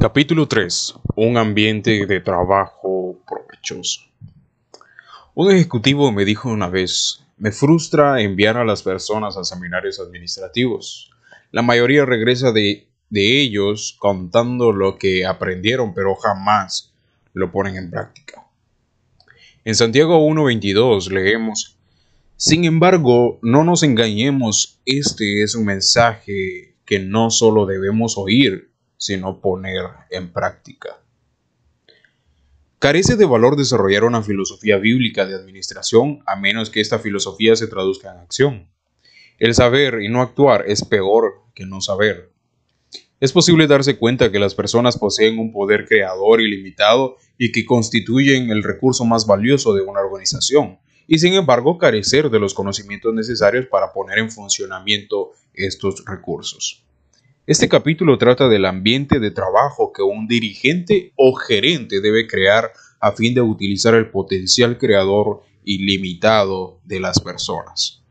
Capítulo 3. Un ambiente de trabajo provechoso. Un ejecutivo me dijo una vez, me frustra enviar a las personas a seminarios administrativos. La mayoría regresa de, de ellos contando lo que aprendieron, pero jamás lo ponen en práctica. En Santiago 1.22 leemos, Sin embargo, no nos engañemos, este es un mensaje que no solo debemos oír, sino poner en práctica. Carece de valor desarrollar una filosofía bíblica de administración a menos que esta filosofía se traduzca en acción. El saber y no actuar es peor que no saber. Es posible darse cuenta que las personas poseen un poder creador ilimitado y que constituyen el recurso más valioso de una organización, y sin embargo carecer de los conocimientos necesarios para poner en funcionamiento estos recursos. Este capítulo trata del ambiente de trabajo que un dirigente o gerente debe crear a fin de utilizar el potencial creador ilimitado de las personas.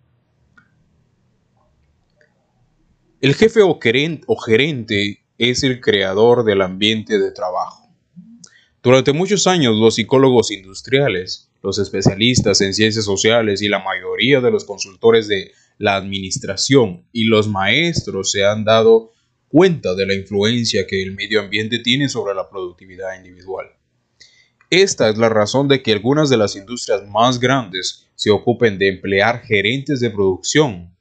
El jefe o gerente, es el creador del ambiente de trabajo. Durante muchos años los psicólogos industriales, los especialistas en ciencias sociales y la mayoría de los consultores de la administración y los maestros se han dado cuenta de la influencia que el medio ambiente tiene sobre la productividad individual. Esta es la razón de que algunas de las industrias más grandes se ocupen de emplear gerentes de producción,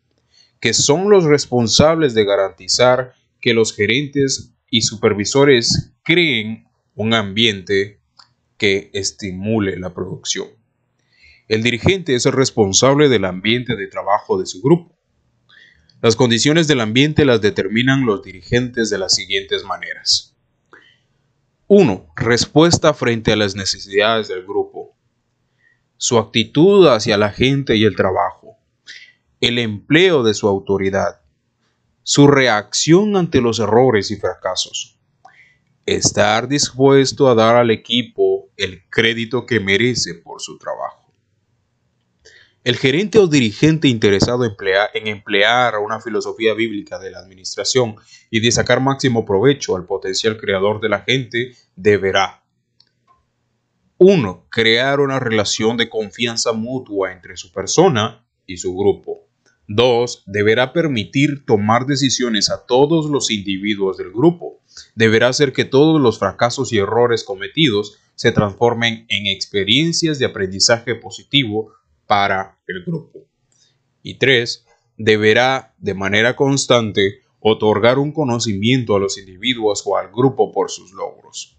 que son los responsables de garantizar que los gerentes y supervisores creen un ambiente que estimule la producción. El dirigente es el responsable del ambiente de trabajo de su grupo. Las condiciones del ambiente las determinan los dirigentes de las siguientes maneras. 1. Respuesta frente a las necesidades del grupo. Su actitud hacia la gente y el trabajo. El empleo de su autoridad. Su reacción ante los errores y fracasos. Estar dispuesto a dar al equipo el crédito que merece por su trabajo. El gerente o dirigente interesado en emplear una filosofía bíblica de la administración y de sacar máximo provecho al potencial creador de la gente deberá 1. Crear una relación de confianza mutua entre su persona y su grupo. 2. Deberá permitir tomar decisiones a todos los individuos del grupo. Deberá hacer que todos los fracasos y errores cometidos se transformen en experiencias de aprendizaje positivo para el grupo. Y tres, deberá de manera constante otorgar un conocimiento a los individuos o al grupo por sus logros.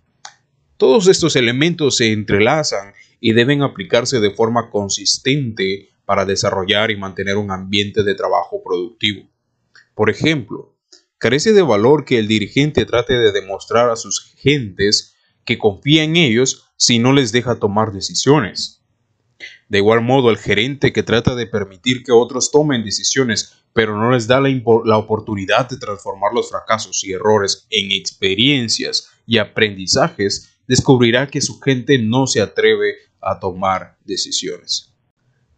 Todos estos elementos se entrelazan y deben aplicarse de forma consistente para desarrollar y mantener un ambiente de trabajo productivo. Por ejemplo, carece de valor que el dirigente trate de demostrar a sus gentes que confía en ellos si no les deja tomar decisiones. De igual modo, el gerente que trata de permitir que otros tomen decisiones, pero no les da la, oportunidad de transformar los fracasos y errores en experiencias y aprendizajes, descubrirá que su gente no se atreve a tomar decisiones.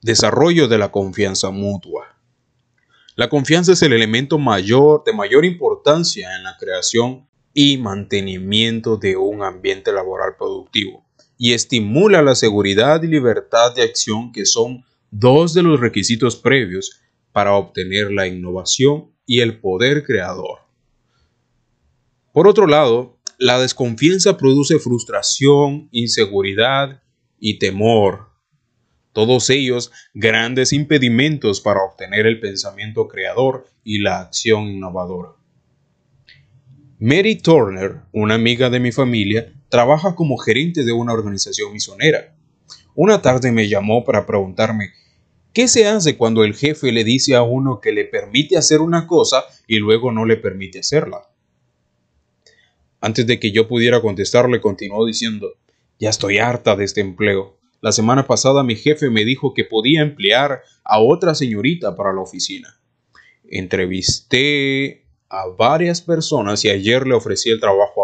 Desarrollo de la confianza mutua. La confianza es el elemento mayor de mayor importancia en la creación y mantenimiento de un ambiente laboral productivo y estimula la seguridad y libertad de acción que son dos de los requisitos previos para obtener la innovación y el poder creador. Por otro lado, la desconfianza produce frustración, inseguridad y temor. Todos ellos grandes impedimentos para obtener el pensamiento creador y la acción innovadora. Mary Turner, una amiga de mi familia, trabaja como gerente de una organización misionera. Una tarde me llamó para preguntarme, ¿qué se hace cuando el jefe le dice a uno que le permite hacer una cosa y luego no le permite hacerla? Antes de que yo pudiera contestarle, continuó diciendo, ya estoy harta de este empleo. La semana pasada mi jefe me dijo que podía emplear a otra señorita para la oficina. Entrevisté a varias personas y ayer le ofrecí el trabajo.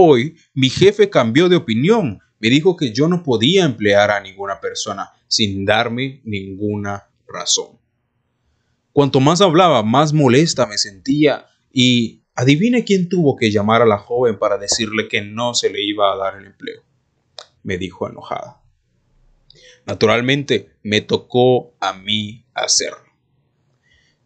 Hoy mi jefe cambió de opinión. Me dijo que yo no podía emplear a ninguna persona sin darme ninguna razón. Cuanto más hablaba, más molesta me sentía y Adivine quién tuvo que llamar a la joven para decirle que no se le iba a dar el empleo, me dijo enojada. Naturalmente, me tocó a mí hacerlo.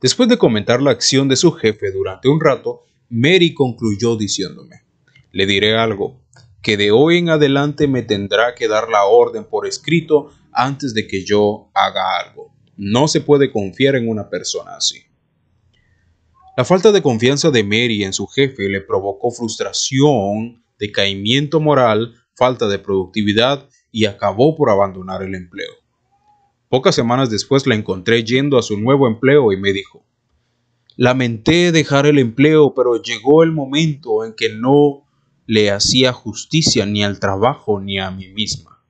Después de comentar la acción de su jefe durante un rato, Mary concluyó diciéndome, le diré algo, que de hoy en adelante me tendrá que dar la orden por escrito antes de que yo haga algo. No se puede confiar en una persona así. La falta de confianza de Mary en su jefe le provocó frustración, decaimiento moral, falta de productividad y acabó por abandonar el empleo. Pocas semanas después la encontré yendo a su nuevo empleo y me dijo, lamenté dejar el empleo, pero llegó el momento en que no le hacía justicia ni al trabajo ni a mí misma.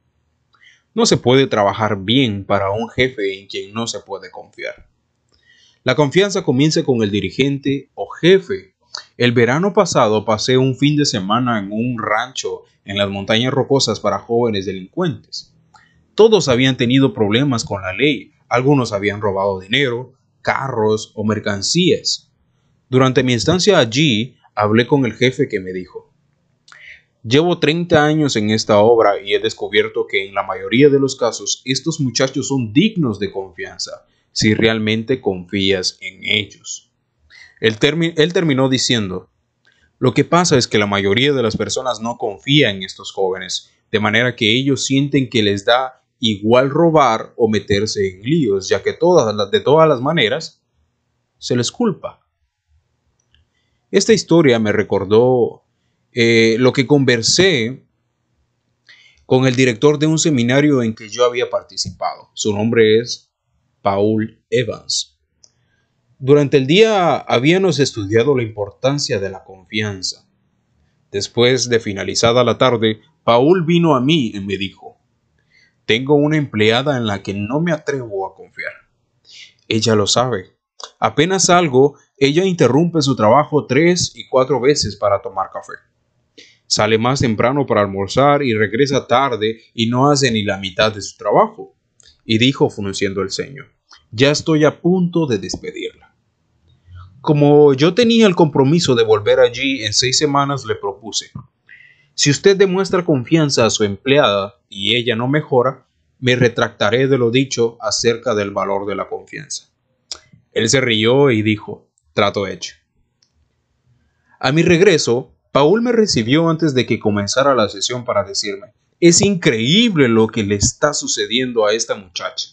No se puede trabajar bien para un jefe en quien no se puede confiar. La confianza comienza con el dirigente o jefe. El verano pasado pasé un fin de semana en un rancho en las montañas rocosas para jóvenes delincuentes. Todos habían tenido problemas con la ley, algunos habían robado dinero, carros o mercancías. Durante mi estancia allí, hablé con el jefe que me dijo, Llevo 30 años en esta obra y he descubierto que en la mayoría de los casos estos muchachos son dignos de confianza si realmente confías en ellos. Él, terminó diciendo, lo que pasa es que la mayoría de las personas no confía en estos jóvenes, de manera que ellos sienten que les da igual robar o meterse en líos, ya que de todas las maneras se les culpa. Esta historia me recordó eh, lo que conversé con el director de un seminario en que yo había participado. Su nombre es Paul Evans. Durante el día habíamos estudiado la importancia de la confianza. Después de finalizada la tarde, Paul vino a mí y me dijo, tengo una empleada en la que no me atrevo a confiar. Ella lo sabe. Apenas salgo, ella interrumpe su trabajo tres y cuatro veces para tomar café. Sale más temprano para almorzar y regresa tarde y no hace ni la mitad de su trabajo y dijo frunciendo el ceño, ya estoy a punto de despedirla. Como yo tenía el compromiso de volver allí en seis semanas, le propuse, si usted demuestra confianza a su empleada y ella no mejora, me retractaré de lo dicho acerca del valor de la confianza. Él se rió y dijo, trato hecho. A mi regreso, Paul me recibió antes de que comenzara la sesión para decirme, es increíble lo que le está sucediendo a esta muchacha.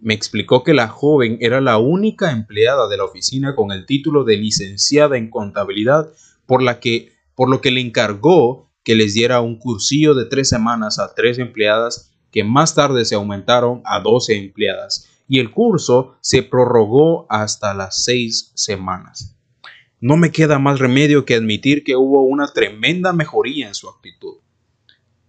Me explicó que la joven era la única empleada de la oficina con el título de licenciada en contabilidad, por, la que, por lo que le encargó que les diera un cursillo de tres semanas a tres empleadas que más tarde se aumentaron a doce empleadas y el curso se prorrogó hasta las seis semanas. No me queda más remedio que admitir que hubo una tremenda mejoría en su actitud.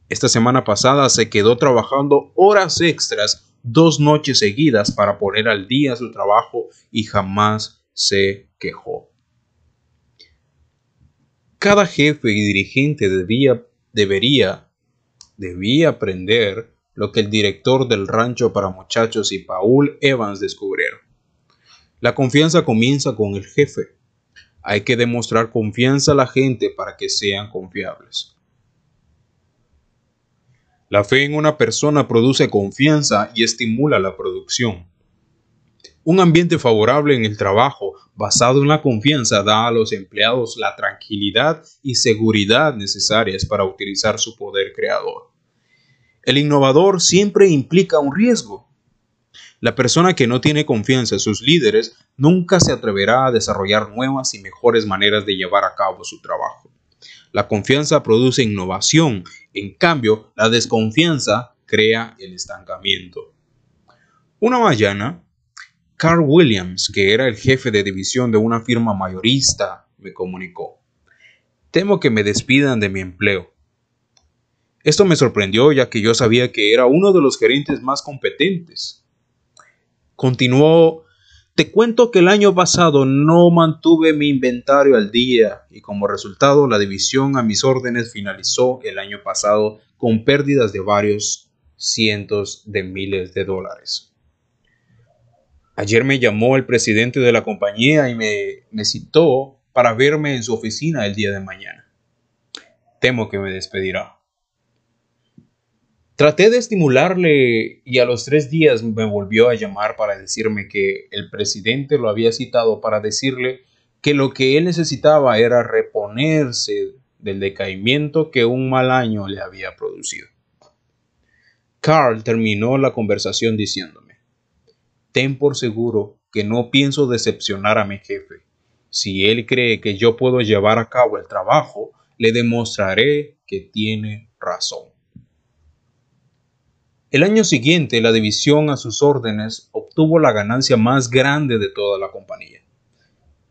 Esta semana pasada se quedó trabajando horas extras dos noches seguidas para poner al día su trabajo y jamás se quejó. Cada jefe y dirigente debía, debería, debía aprender lo que el director del rancho para muchachos y Paul Evans descubrieron. La confianza comienza con el jefe. Hay que demostrar confianza a la gente para que sean confiables. La fe en una persona produce confianza y estimula la producción. Un ambiente favorable en el trabajo, basado en la confianza, da a los empleados la tranquilidad y seguridad necesarias para utilizar su poder creador. El innovador siempre implica un riesgo. La persona que no tiene confianza en sus líderes nunca se atreverá a desarrollar nuevas y mejores maneras de llevar a cabo su trabajo. La confianza produce innovación, en cambio, la desconfianza crea el estancamiento. Una mañana, Carl Williams, que era el jefe de división de una firma mayorista, me comunicó. Temo que me despidan de mi empleo. Esto me sorprendió ya que yo sabía que era uno de los gerentes más competentes. Continuó te cuento que el año pasado no mantuve mi inventario al día y como resultado la división a mis órdenes finalizó el año pasado con pérdidas de varios cientos de miles de dólares. Ayer me llamó el presidente de la compañía y me, citó para verme en su oficina el día de mañana. Temo que me despedirá. Traté de estimularle y a los tres días me volvió a llamar para decirme que el presidente lo había citado para decirle que lo que él necesitaba era reponerse del decaimiento que un mal año le había producido. Carl terminó la conversación diciéndome, Ten por seguro que no pienso decepcionar a mi jefe. Si él cree que yo puedo llevar a cabo el trabajo, le demostraré que tiene razón. El año siguiente, la división a sus órdenes obtuvo la ganancia más grande de toda la compañía.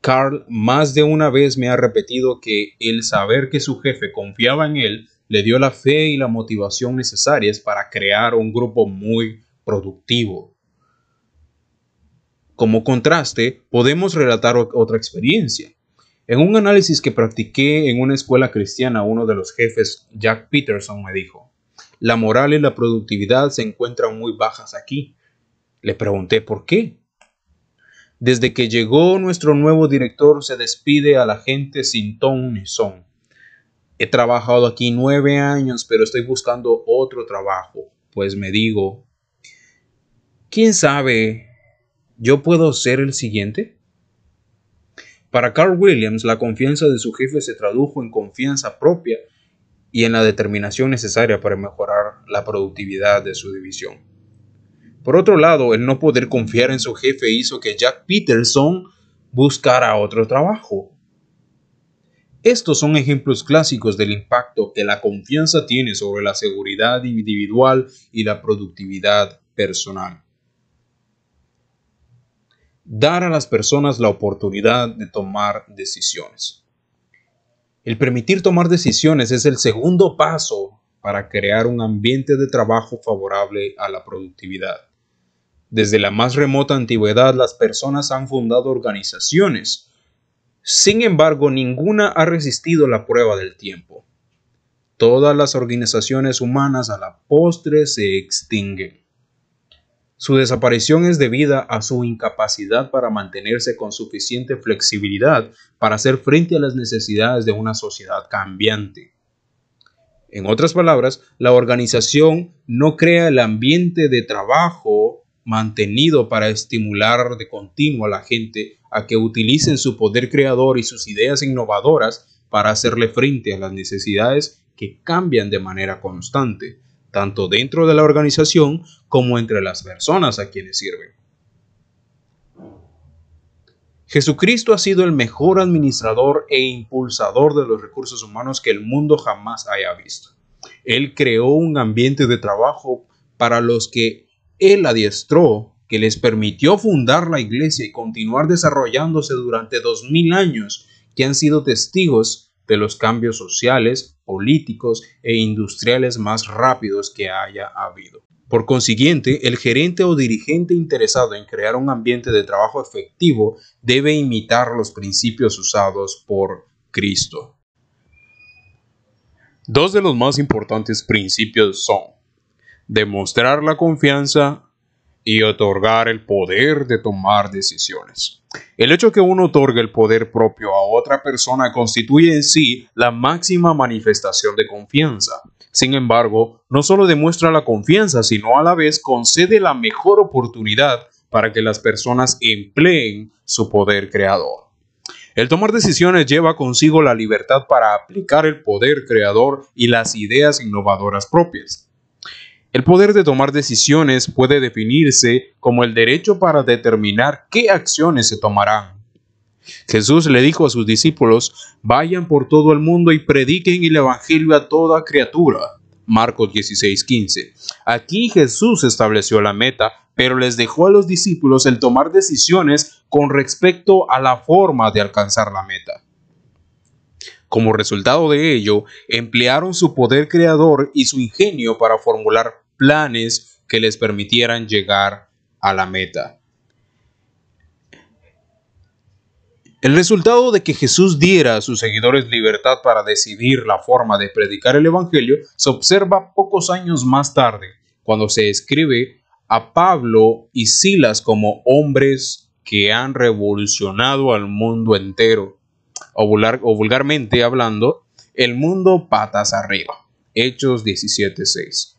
Carl más de una vez me ha repetido que el saber que su jefe confiaba en él le dio la fe y la motivación necesarias para crear un grupo muy productivo. Como contraste, podemos relatar otra experiencia. En un análisis que practiqué en una escuela cristiana, uno de los jefes, Jack Peterson, me dijo, la moral y la productividad se encuentran muy bajas aquí. Le pregunté por qué. Desde que llegó nuestro nuevo director se despide a la gente sin ton ni son. He trabajado aquí nueve años, pero estoy buscando otro trabajo, pues me digo, ¿quién sabe? ¿Yo puedo ser el siguiente? Para Carl Williams, la confianza de su jefe se tradujo en confianza propia y en la determinación necesaria para mejorar la productividad de su división. Por otro lado, el no poder confiar en su jefe hizo que Jack Peterson buscara otro trabajo. Estos son ejemplos clásicos del impacto que la confianza tiene sobre la seguridad individual y la productividad personal. Dar a las personas la oportunidad de tomar decisiones. El permitir tomar decisiones es el segundo paso para crear un ambiente de trabajo favorable a la productividad. Desde la más remota antigüedad las personas han fundado organizaciones. Sin embargo, ninguna ha resistido la prueba del tiempo. Todas las organizaciones humanas a la postre se extinguen. Su desaparición es debida a su incapacidad para mantenerse con suficiente flexibilidad para hacer frente a las necesidades de una sociedad cambiante. En otras palabras, la organización no crea el ambiente de trabajo mantenido para estimular de continuo a la gente a que utilicen su poder creador y sus ideas innovadoras para hacerle frente a las necesidades que cambian de manera constante, tanto dentro de la organización como entre las personas a quienes sirven. Jesucristo ha sido el mejor administrador e impulsador de los recursos humanos que el mundo jamás haya visto. Él creó un ambiente de trabajo para los que Él adiestró, que les permitió fundar la iglesia y continuar desarrollándose durante dos mil años, que han sido testigos de los cambios sociales, políticos e industriales más rápidos que haya habido. Por consiguiente, el gerente o dirigente interesado en crear un ambiente de trabajo efectivo debe imitar los principios usados por Cristo. Dos de los más importantes principios son demostrar la confianza y otorgar el poder de tomar decisiones. El hecho que uno otorgue el poder propio a otra persona constituye en sí la máxima manifestación de confianza. Sin embargo, no solo demuestra la confianza, sino a la vez concede la mejor oportunidad para que las personas empleen su poder creador. El tomar decisiones lleva consigo la libertad para aplicar el poder creador y las ideas innovadoras propias. El poder de tomar decisiones puede definirse como el derecho para determinar qué acciones se tomarán. Jesús le dijo a sus discípulos, vayan por todo el mundo y prediquen el Evangelio a toda criatura. Marcos 16:15. Aquí Jesús estableció la meta, pero les dejó a los discípulos el tomar decisiones con respecto a la forma de alcanzar la meta. Como resultado de ello, emplearon su poder creador y su ingenio para formular planes que les permitieran llegar a la meta. El resultado de que Jesús diera a sus seguidores libertad para decidir la forma de predicar el Evangelio se observa pocos años más tarde, cuando se escribe a Pablo y Silas como hombres que han revolucionado al mundo entero. o, o vulgarmente hablando, el mundo patas arriba. Hechos 17.6.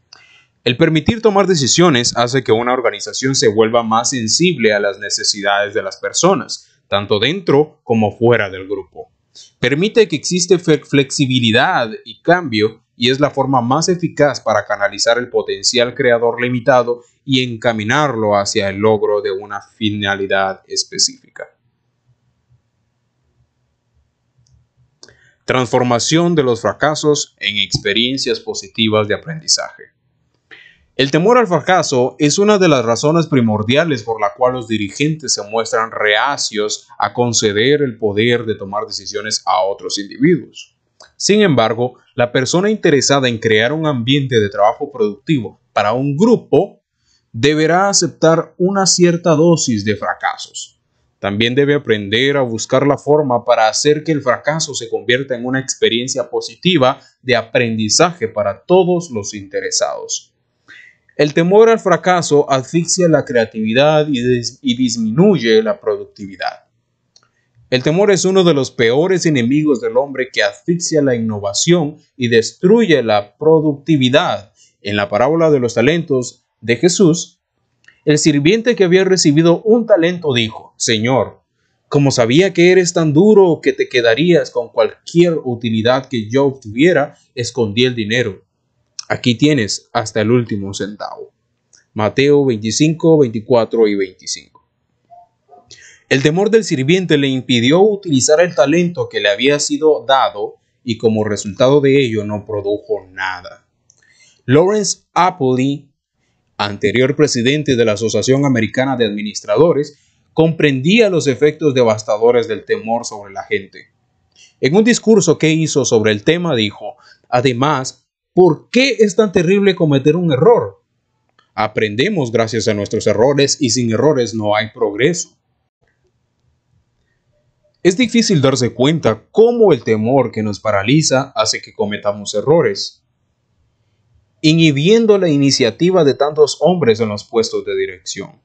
El permitir tomar decisiones hace que una organización se vuelva más sensible a las necesidades de las personas, tanto dentro como fuera del grupo. Permite que existe flexibilidad y cambio y es la forma más eficaz para canalizar el potencial creador limitado y encaminarlo hacia el logro de una finalidad específica. Transformación de los fracasos en experiencias positivas de aprendizaje. El temor al fracaso es una de las razones primordiales por la cual los dirigentes se muestran reacios a conceder el poder de tomar decisiones a otros individuos. Sin embargo, la persona interesada en crear un ambiente de trabajo productivo para un grupo deberá aceptar una cierta dosis de fracasos. También debe aprender a buscar la forma para hacer que el fracaso se convierta en una experiencia positiva de aprendizaje para todos los interesados. El temor al fracaso asfixia la creatividad y, disminuye la productividad. El temor es uno de los peores enemigos del hombre que asfixia la innovación y destruye la productividad. En la parábola de los talentos de Jesús, el sirviente que había recibido un talento dijo, Señor, como sabía que eres tan duro que te quedarías con cualquier utilidad que yo obtuviera, escondí el dinero. Aquí tienes hasta el último centavo. Mateo 25, 24 y 25. El temor del sirviente le impidió utilizar el talento que le había sido dado y como resultado de ello no produjo nada. Lawrence Appley, anterior presidente de la Asociación Americana de Administradores, comprendía los efectos devastadores del temor sobre la gente. En un discurso que hizo sobre el tema dijo, además, ¿por qué es tan terrible cometer un error? Aprendemos gracias a nuestros errores y sin errores no hay progreso. Es difícil darse cuenta cómo el temor que nos paraliza hace que cometamos errores, inhibiendo la iniciativa de tantos hombres en los puestos de dirección.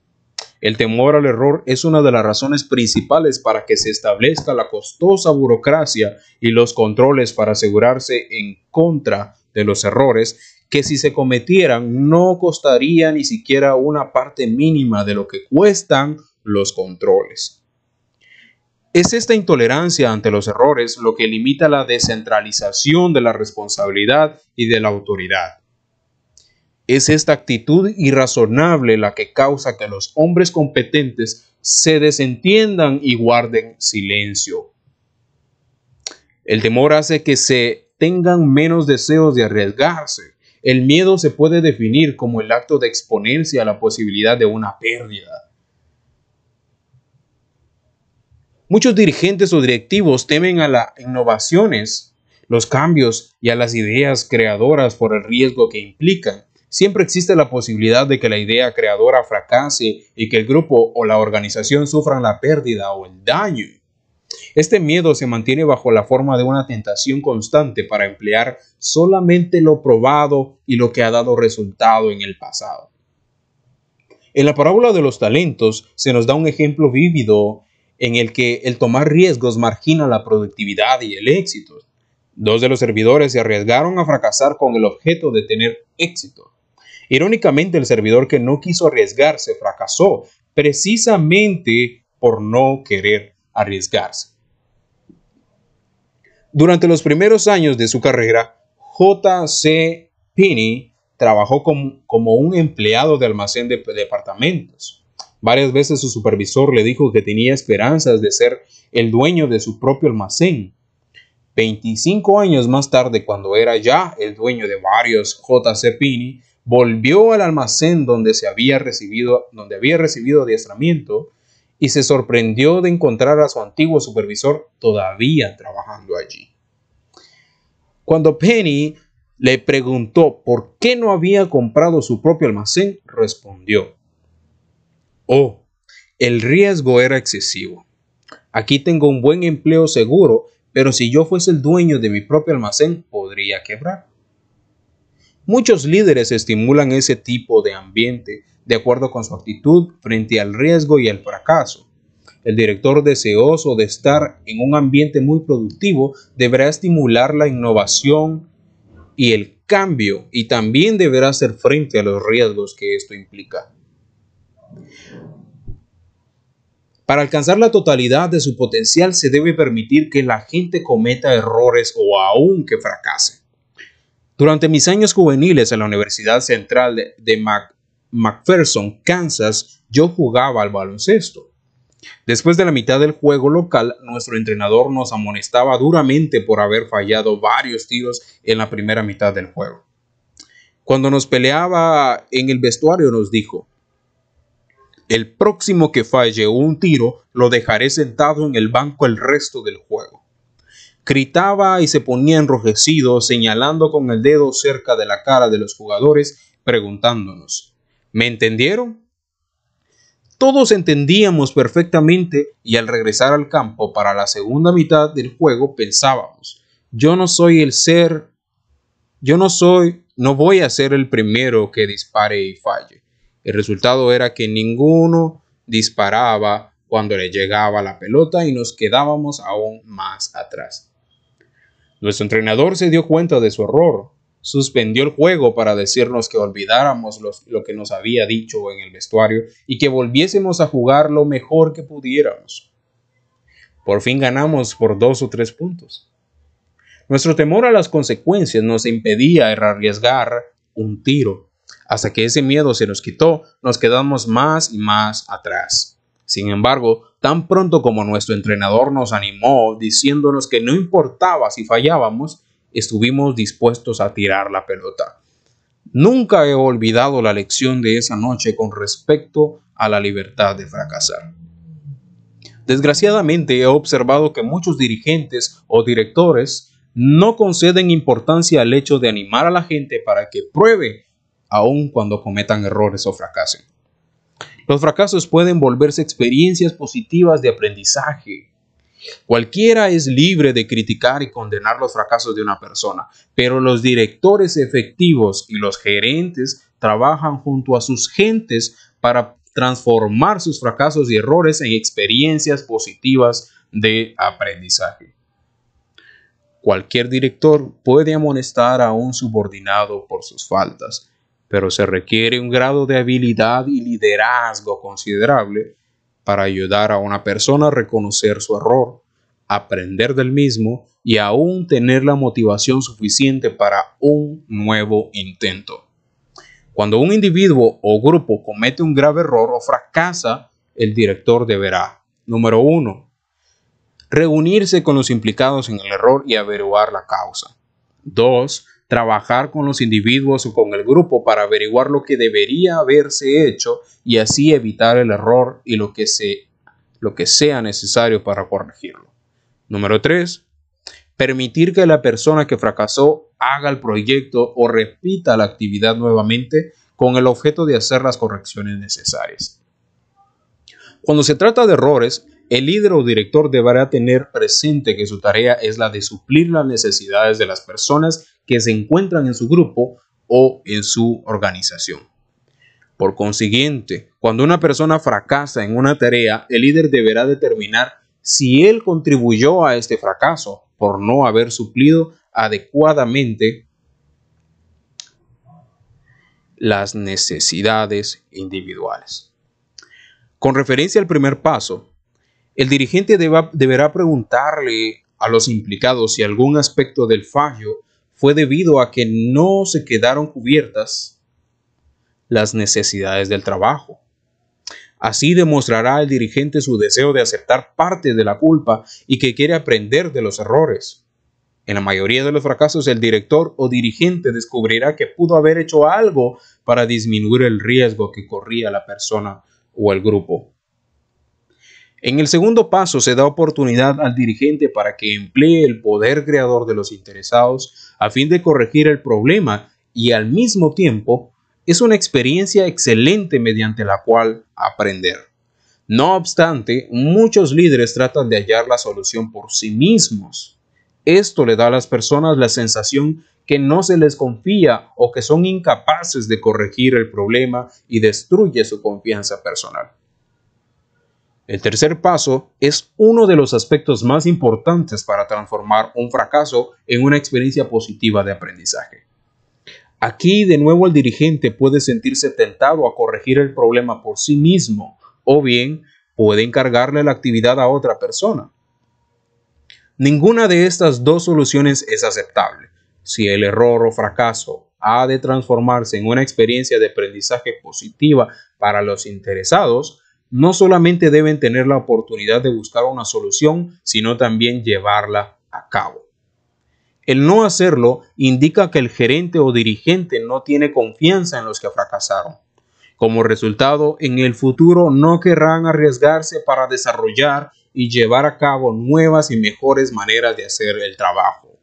El temor al error es una de las razones principales para que se establezca la costosa burocracia y los controles para asegurarse en contra de los errores que si se cometieran no costaría ni siquiera una parte mínima de lo que cuestan los controles. Es esta intolerancia ante los errores lo que limita la descentralización de la responsabilidad y de la autoridad. Es esta actitud irrazonable la que causa que los hombres competentes se desentiendan y guarden silencio. El temor hace que se tengan menos deseos de arriesgarse. El miedo se puede definir como el acto de exponerse a la posibilidad de una pérdida. Muchos dirigentes o directivos temen a las innovaciones, los cambios y a las ideas creadoras por el riesgo que implican. Siempre existe la posibilidad de que la idea creadora fracase y que el grupo o la organización sufran la pérdida o el daño. Este miedo se mantiene bajo la forma de una tentación constante para emplear solamente lo probado y lo que ha dado resultado en el pasado. En la parábola de los talentos se nos da un ejemplo vívido en el que el tomar riesgos margina la productividad y el éxito. Dos de los servidores se arriesgaron a fracasar con el objeto de tener éxito. Irónicamente, el servidor que no quiso arriesgarse fracasó precisamente por no querer arriesgarse. Durante los primeros años de su carrera, J.C. Pinney trabajó como, un empleado de almacén de departamentos. Varias veces su supervisor le dijo que tenía esperanzas de ser el dueño de su propio almacén. 25 años más tarde, cuando era ya el dueño de varios J.C. Pini, volvió al almacén donde, se había recibido, donde había recibido adiestramiento y se sorprendió de encontrar a su antiguo supervisor todavía trabajando allí. Cuando Penny le preguntó por qué no había comprado su propio almacén, respondió, Oh, el riesgo era excesivo. Aquí tengo un buen empleo seguro, pero si yo fuese el dueño de mi propio almacén, podría quebrar. Muchos líderes estimulan ese tipo de ambiente de acuerdo con su actitud frente al riesgo y al fracaso. el director deseoso de estar en un ambiente muy productivo deberá estimular la innovación y el cambio y también deberá hacer frente a los riesgos que esto implica. Para alcanzar la totalidad de su potencial se debe permitir que la gente cometa errores o aún que fracase. Durante mis años juveniles en la Universidad Central de, McPherson, Kansas, yo jugaba al baloncesto. Después de la mitad del juego local, nuestro entrenador nos amonestaba duramente por haber fallado varios tiros en la primera mitad del juego. Cuando nos peleaba en el vestuario nos dijo, el próximo que falle un tiro lo dejaré sentado en el banco el resto del juego. Gritaba y se ponía enrojecido, señalando con el dedo cerca de la cara de los jugadores, preguntándonos, ¿me entendieron? Todos entendíamos perfectamente y al regresar al campo para la segunda mitad del juego pensábamos, yo no soy el ser, yo no soy, no voy a ser el primero que dispare y falle. El resultado era que ninguno disparaba cuando le llegaba la pelota y nos quedábamos aún más atrás. Nuestro entrenador se dio cuenta de su error, suspendió el juego para decirnos que olvidáramos lo que nos había dicho en el vestuario y que volviésemos a jugar lo mejor que pudiéramos. Por fin ganamos por dos o tres puntos. Nuestro temor a las consecuencias nos impedía arriesgar un tiro. Hasta que ese miedo se nos quitó, nos quedamos más y más atrás. Sin embargo, tan pronto como nuestro entrenador nos animó diciéndonos que no importaba si fallábamos, estuvimos dispuestos a tirar la pelota. Nunca he olvidado la lección de esa noche con respecto a la libertad de fracasar. Desgraciadamente he observado que muchos dirigentes o directores no conceden importancia al hecho de animar a la gente para que pruebe aun cuando cometan errores o fracasen. Los fracasos pueden volverse experiencias positivas de aprendizaje. Cualquiera es libre de criticar y condenar los fracasos de una persona, pero los directores efectivos y los gerentes trabajan junto a sus gentes para transformar sus fracasos y errores en experiencias positivas de aprendizaje. Cualquier director puede amonestar a un subordinado por sus faltas, pero se requiere un grado de habilidad y liderazgo considerable para ayudar a una persona a reconocer su error, aprender del mismo y aún tener la motivación suficiente para un nuevo intento. Cuando un individuo o grupo comete un grave error o fracasa, el director deberá, número uno, reunirse con los implicados en el error y averiguar la causa. Trabajar con los individuos o con el grupo para averiguar lo que debería haberse hecho y así evitar el error y lo que, lo que sea necesario para corregirlo. Número 3. Permitir que la persona que fracasó haga el proyecto o repita la actividad nuevamente con el objeto de hacer las correcciones necesarias. Cuando se trata de errores, el líder o director deberá tener presente que su tarea es la de suplir las necesidades de las personas que se encuentran en su grupo o en su organización. Por consiguiente, cuando una persona fracasa en una tarea, el líder deberá determinar si él contribuyó a este fracaso por no haber suplido adecuadamente las necesidades individuales. Con referencia al primer paso, el dirigente deberá preguntarle a los implicados si algún aspecto del fallo fue debido a que no se quedaron cubiertas las necesidades del trabajo. Así demostrará el dirigente su deseo de aceptar parte de la culpa y que quiere aprender de los errores. En la mayoría de los fracasos el director o dirigente descubrirá que pudo haber hecho algo para disminuir el riesgo que corría la persona o el grupo. En el segundo paso se da oportunidad al dirigente para que emplee el poder creador de los interesados a fin de corregir el problema y al mismo tiempo es una experiencia excelente mediante la cual aprender. No obstante, muchos líderes tratan de hallar la solución por sí mismos. Esto le da a las personas la sensación que no se les confía o que son incapaces de corregir el problema y destruye su confianza personal. El tercer paso es uno de los aspectos más importantes para transformar un fracaso en una experiencia positiva de aprendizaje. Aquí de nuevo el dirigente puede sentirse tentado a corregir el problema por sí mismo o bien puede encargarle la actividad a otra persona. Ninguna de estas dos soluciones es aceptable. Si el error o fracaso ha de transformarse en una experiencia de aprendizaje positiva para los interesados, no solamente deben tener la oportunidad de buscar una solución, sino también llevarla a cabo. El no hacerlo indica que el gerente o dirigente no tiene confianza en los que fracasaron. Como resultado, en el futuro no querrán arriesgarse para desarrollar y llevar a cabo nuevas y mejores maneras de hacer el trabajo.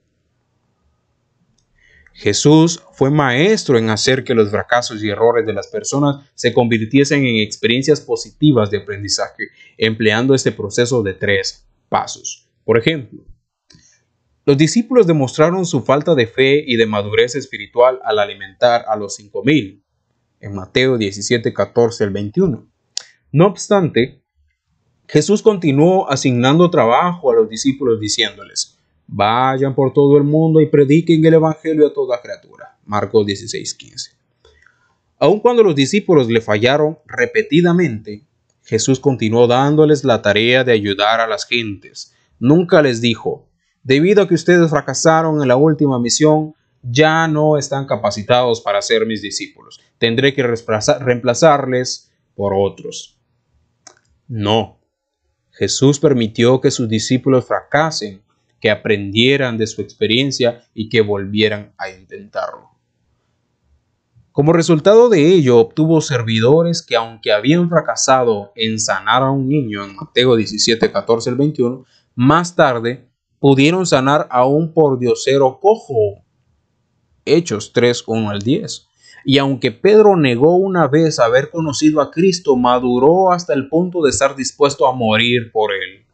Jesús fue maestro en hacer que los fracasos y errores de las personas se convirtiesen en experiencias positivas de aprendizaje, empleando este proceso de tres pasos. Por ejemplo, los discípulos demostraron su falta de fe y de madurez espiritual al alimentar a los cinco mil, en Mateo 17, 14 al 21. No obstante, Jesús continuó asignando trabajo a los discípulos diciéndoles, Vayan por todo el mundo y prediquen el Evangelio a toda criatura. Marcos 16:15. Aun cuando los discípulos le fallaron repetidamente, Jesús continuó dándoles la tarea de ayudar a las gentes. Nunca les dijo, debido a que ustedes fracasaron en la última misión, ya no están capacitados para ser mis discípulos. Tendré que reemplazarles por otros. No. Jesús permitió que sus discípulos fracasen que aprendieran de su experiencia y que volvieran a intentarlo. Como resultado de ello, obtuvo servidores que, aunque habían fracasado en sanar a un niño en Mateo 17, 14 al 21, más tarde pudieron sanar a un pordiosero cojo. Hechos 3, 1 al 10. Y aunque Pedro negó una vez haber conocido a Cristo, maduró hasta el punto de estar dispuesto a morir por él.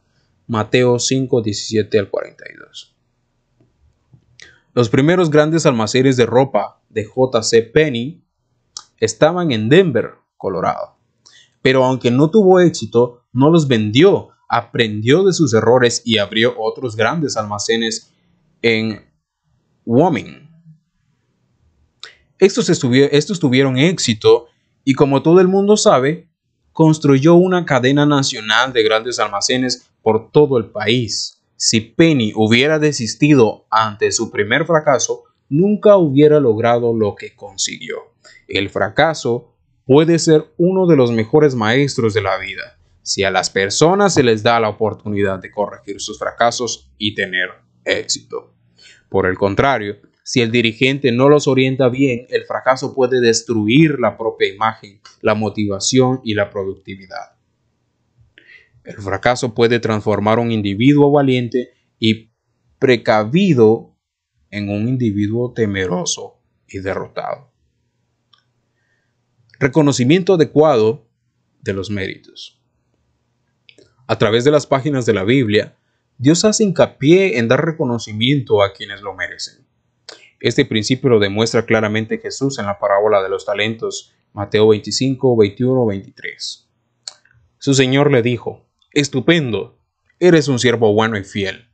Mateo 5, 17 al 42. Los primeros grandes almacenes de ropa de JC Penney estaban en Denver, Colorado. Pero aunque no tuvo éxito, no los vendió, aprendió de sus errores y abrió otros grandes almacenes en Wyoming. Estos, estos tuvieron éxito y como todo el mundo sabe, construyó una cadena nacional de grandes almacenes por todo el país. Si Penny hubiera desistido ante su primer fracaso, nunca hubiera logrado lo que consiguió. El fracaso puede ser uno de los mejores maestros de la vida, si a las personas se les da la oportunidad de corregir sus fracasos y tener éxito. Por el contrario, si el dirigente no los orienta bien, el fracaso puede destruir la propia imagen, la motivación y la productividad. El fracaso puede transformar un individuo valiente y precavido en un individuo temeroso y derrotado. Reconocimiento adecuado de los méritos. A través de las páginas de la Biblia, Dios hace hincapié en dar reconocimiento a quienes lo merecen. Este principio lo demuestra claramente Jesús en la parábola de los talentos, Mateo 25, 21, 23. Su Señor le dijo, Estupendo, eres un siervo bueno y fiel.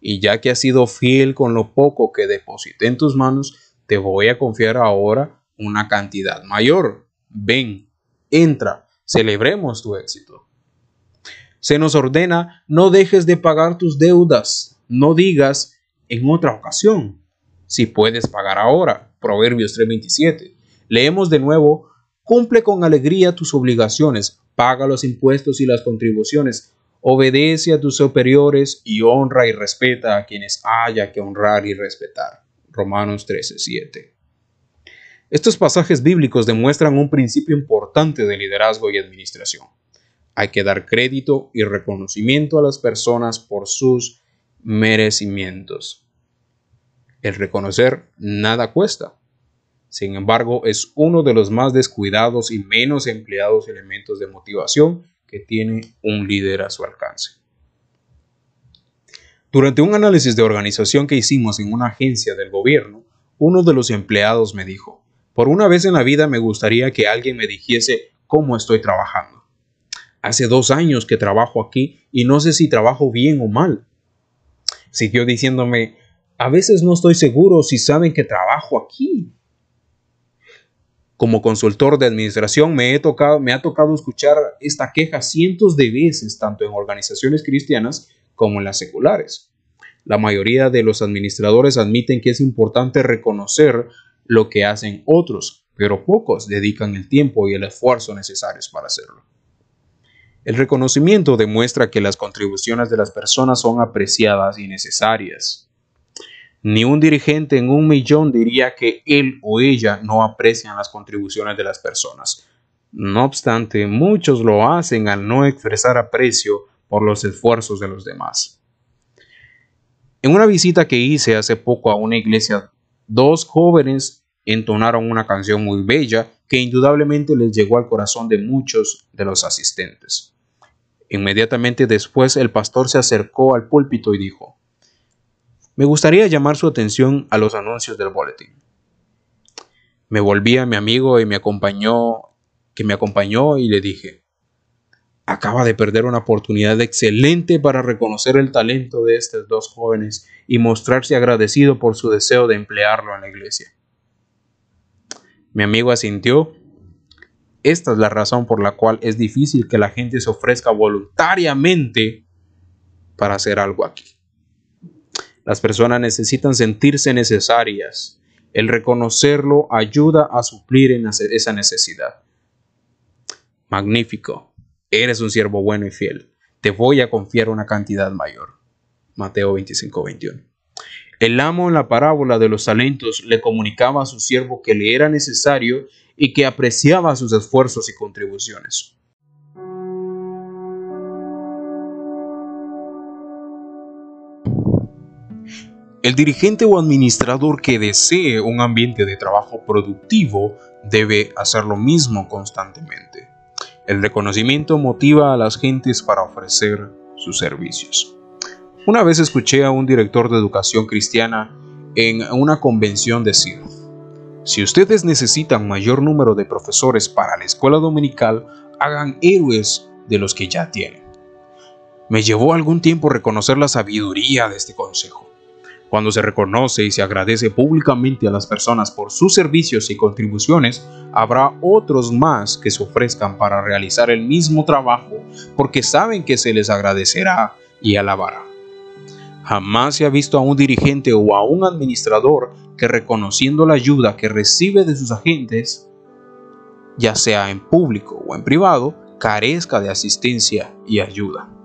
Y ya que has sido fiel con lo poco que deposité en tus manos, te voy a confiar ahora una cantidad mayor. Ven, entra, celebremos tu éxito. Se nos ordena, no dejes de pagar tus deudas, no digas en otra ocasión, si puedes pagar ahora. Proverbios 3:27. Leemos de nuevo, cumple con alegría tus obligaciones, paga los impuestos y las contribuciones, obedece a tus superiores y honra y respeta a quienes haya que honrar y respetar. Romanos 13:7. Estos pasajes bíblicos demuestran un principio importante de liderazgo y administración. Hay que dar crédito y reconocimiento a las personas por sus merecimientos. El reconocer nada cuesta. Sin embargo, es uno de los más descuidados y menos empleados elementos de motivación que tiene un líder a su alcance. Durante un análisis de organización que hicimos en una agencia del gobierno, uno de los empleados me dijo, por una vez en la vida me gustaría que alguien me dijese cómo estoy trabajando. Hace dos años que trabajo aquí y no sé si trabajo bien o mal. Siguió diciéndome, a veces no estoy seguro si saben que trabajo aquí. Como consultor de administración me, he tocado, me ha tocado escuchar esta queja cientos de veces, tanto en organizaciones cristianas como en las seculares. La mayoría de los administradores admiten que es importante reconocer lo que hacen otros, pero pocos dedican el tiempo y el esfuerzo necesarios para hacerlo. El reconocimiento demuestra que las contribuciones de las personas son apreciadas y necesarias. Ni un dirigente en un millón diría que él o ella no aprecian las contribuciones de las personas. No obstante, muchos lo hacen al no expresar aprecio por los esfuerzos de los demás. En una visita que hice hace poco a una iglesia, dos jóvenes entonaron una canción muy bella que indudablemente les llegó al corazón de muchos de los asistentes. Inmediatamente después el pastor se acercó al púlpito y dijo, Me gustaría llamar su atención a los anuncios del boletín. Me volví a mi amigo y me acompañó, que me acompañó y le dije, acaba de perder una oportunidad excelente para reconocer el talento de estos dos jóvenes y mostrarse agradecido por su deseo de emplearlo en la iglesia. Mi amigo asintió esta es la razón por la cual es difícil que la gente se ofrezca voluntariamente para hacer algo aquí. Las personas necesitan sentirse necesarias. El reconocerlo ayuda a suplir en esa necesidad. Magnífico. Eres un siervo bueno y fiel. Te voy a confiar una cantidad mayor. Mateo 25, 21. El amo en la parábola de los talentos le comunicaba a su siervo que le era necesario y que apreciaba sus esfuerzos y contribuciones. El dirigente o administrador que desee un ambiente de trabajo productivo debe hacer lo mismo constantemente. El reconocimiento motiva a las gentes para ofrecer sus servicios. Una vez escuché a un director de educación cristiana en una convención decir, si ustedes necesitan mayor número de profesores para la escuela dominical, hagan héroes de los que ya tienen. Me llevó algún tiempo reconocer la sabiduría de este consejo. Cuando se reconoce y se agradece públicamente a las personas por sus servicios y contribuciones, habrá otros más que se ofrezcan para realizar el mismo trabajo porque saben que se les agradecerá y alabará. Jamás se ha visto a un dirigente o a un administrador que reconociendo la ayuda que recibe de sus agentes, ya sea en público o en privado, carezca de asistencia y ayuda.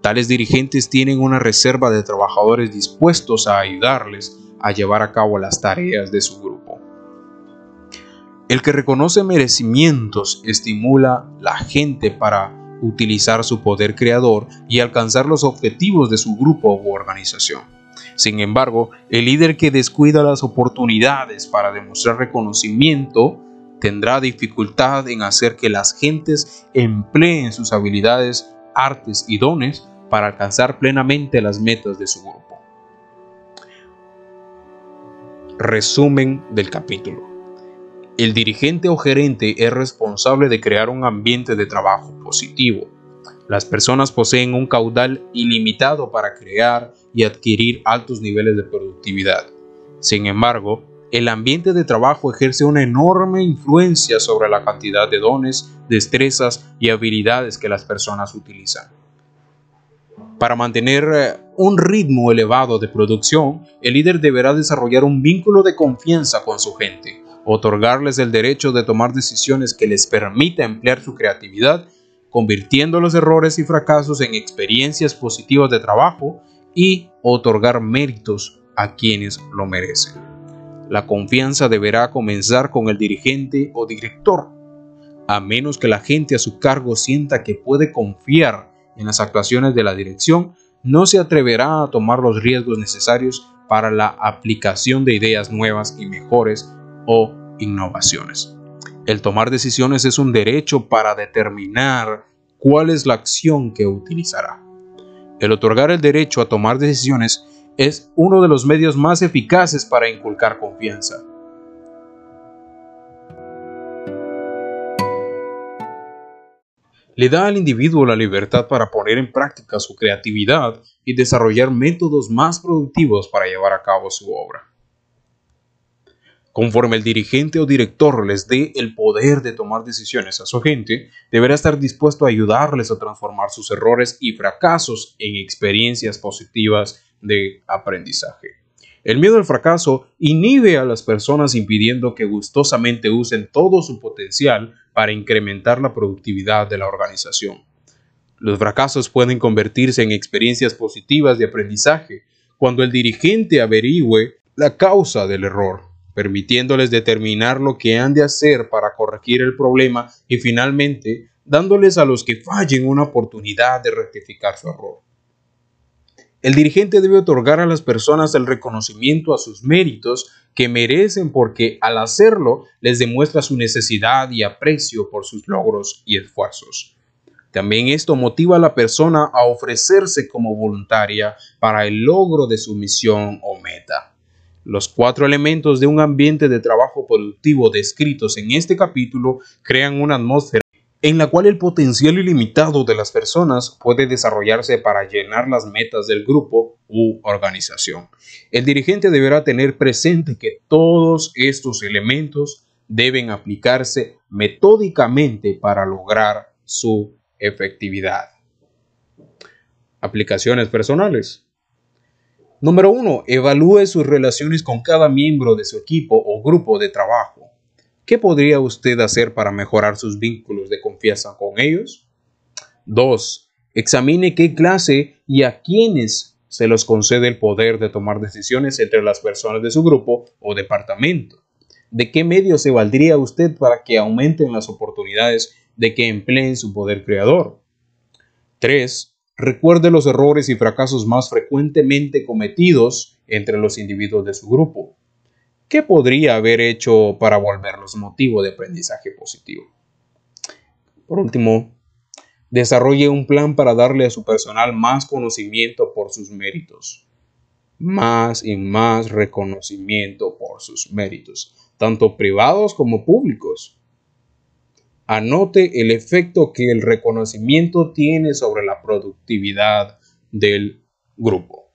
Tales dirigentes tienen una reserva de trabajadores dispuestos a ayudarles a llevar a cabo las tareas de su grupo. El que reconoce merecimientos estimula la gente para utilizar su poder creador y alcanzar los objetivos de su grupo u organización. Sin embargo, el líder que descuida las oportunidades para demostrar reconocimiento tendrá dificultad en hacer que las gentes empleen sus habilidades, artes y dones para alcanzar plenamente las metas de su grupo. Resumen del capítulo. El dirigente o gerente es responsable de crear un ambiente de trabajo positivo. Las personas poseen un caudal ilimitado para crear y adquirir altos niveles de productividad. Sin embargo, el ambiente de trabajo ejerce una enorme influencia sobre la cantidad de dones, destrezas y habilidades que las personas utilizan. Para mantener eh, un ritmo elevado de producción, el líder deberá desarrollar un vínculo de confianza con su gente, otorgarles el derecho de tomar decisiones que les permita emplear su creatividad, convirtiendo los errores y fracasos en experiencias positivas de trabajo y otorgar méritos a quienes lo merecen. La confianza deberá comenzar con el dirigente o director, a menos que la gente a su cargo sienta que puede confiar en las actuaciones de la dirección, no se atreverá a tomar los riesgos necesarios para la aplicación de ideas nuevas y mejores o innovaciones. El tomar decisiones es un derecho para determinar cuál es la acción que utilizará. El otorgar el derecho a tomar decisiones es uno de los medios más eficaces para inculcar confianza. Le da al individuo la libertad para poner en práctica su creatividad y desarrollar métodos más productivos para llevar a cabo su obra. Conforme el dirigente o director les dé el poder de tomar decisiones a su gente, deberá estar dispuesto a ayudarles a transformar sus errores y fracasos en experiencias positivas de aprendizaje. El miedo al fracaso inhibe a las personas impidiendo que gustosamente usen todo su potencial para incrementar la productividad de la organización. Los fracasos pueden convertirse en experiencias positivas de aprendizaje cuando el dirigente averigüe la causa del error permitiéndoles determinar lo que han de hacer para corregir el problema y finalmente dándoles a los que fallen una oportunidad de rectificar su error. El dirigente debe otorgar a las personas el reconocimiento a sus méritos que merecen porque al hacerlo les demuestra su necesidad y aprecio por sus logros y esfuerzos. También esto motiva a la persona a ofrecerse como voluntaria para el logro de su misión o meta. Los cuatro elementos de un ambiente de trabajo productivo descritos en este capítulo crean una atmósfera en la cual el potencial ilimitado de las personas puede desarrollarse para llenar las metas del grupo u organización. El dirigente deberá tener presente que todos estos elementos deben aplicarse metódicamente para lograr su efectividad. Aplicaciones personales. Número 1. Evalúe sus relaciones con cada miembro de su equipo o grupo de trabajo. ¿Qué podría usted hacer para mejorar sus vínculos de confianza con ellos? 2. Examine qué clase y a quiénes se les concede el poder de tomar decisiones entre las personas de su grupo o departamento. ¿De qué medio se valdría usted para que aumenten las oportunidades de que empleen su poder creador? 3. Recuerde los errores y fracasos más frecuentemente cometidos entre los individuos de su grupo. ¿Qué podría haber hecho para volverlos motivo de aprendizaje positivo? Por último, desarrolle un plan para darle a su personal más conocimiento por sus méritos. Más y más reconocimiento por sus méritos, tanto privados como públicos. Anote el efecto que el reconocimiento tiene sobre la productividad del grupo.